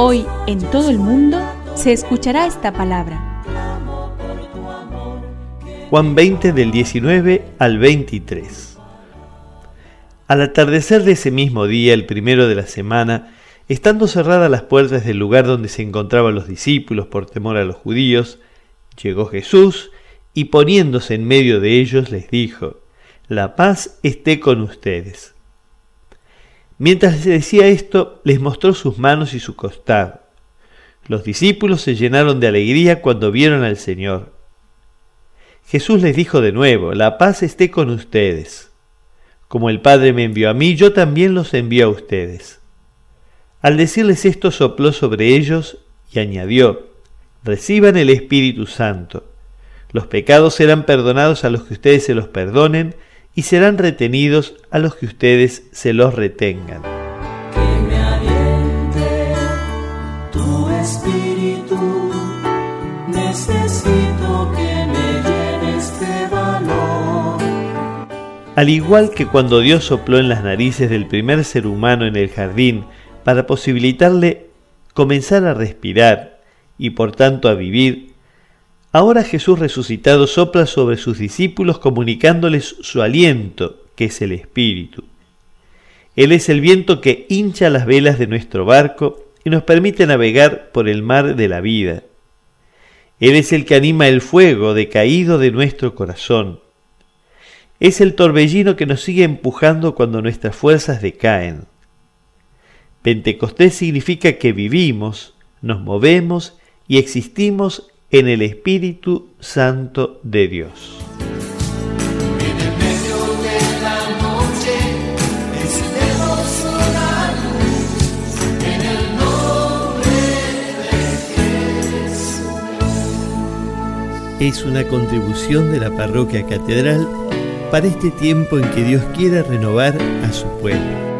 Hoy en todo el mundo se escuchará esta palabra. Juan 20 del 19 al 23. Al atardecer de ese mismo día, el primero de la semana, estando cerradas las puertas del lugar donde se encontraban los discípulos por temor a los judíos, llegó Jesús y poniéndose en medio de ellos les dijo, La paz esté con ustedes. Mientras decía esto, les mostró sus manos y su costado. Los discípulos se llenaron de alegría cuando vieron al Señor. Jesús les dijo de nuevo, La paz esté con ustedes. Como el Padre me envió a mí, yo también los envío a ustedes. Al decirles esto sopló sobre ellos y añadió, reciban el Espíritu Santo. Los pecados serán perdonados a los que ustedes se los perdonen y serán retenidos a los que ustedes se los retengan. Que me aliente tu espíritu. Necesito que me llenes de valor. Al igual que cuando Dios sopló en las narices del primer ser humano en el jardín para posibilitarle comenzar a respirar y por tanto a vivir, ahora Jesús resucitado sopla sobre sus discípulos comunicándoles su aliento, que es el Espíritu. Él es el viento que hincha las velas de nuestro barco y nos permite navegar por el mar de la vida. Él es el que anima el fuego decaído de nuestro corazón. Es el torbellino que nos sigue empujando cuando nuestras fuerzas decaen. Pentecostés significa que vivimos, nos movemos y existimos en el Espíritu Santo de Dios. Es una contribución de la Parroquia Catedral para este tiempo en que Dios quiere renovar a su pueblo.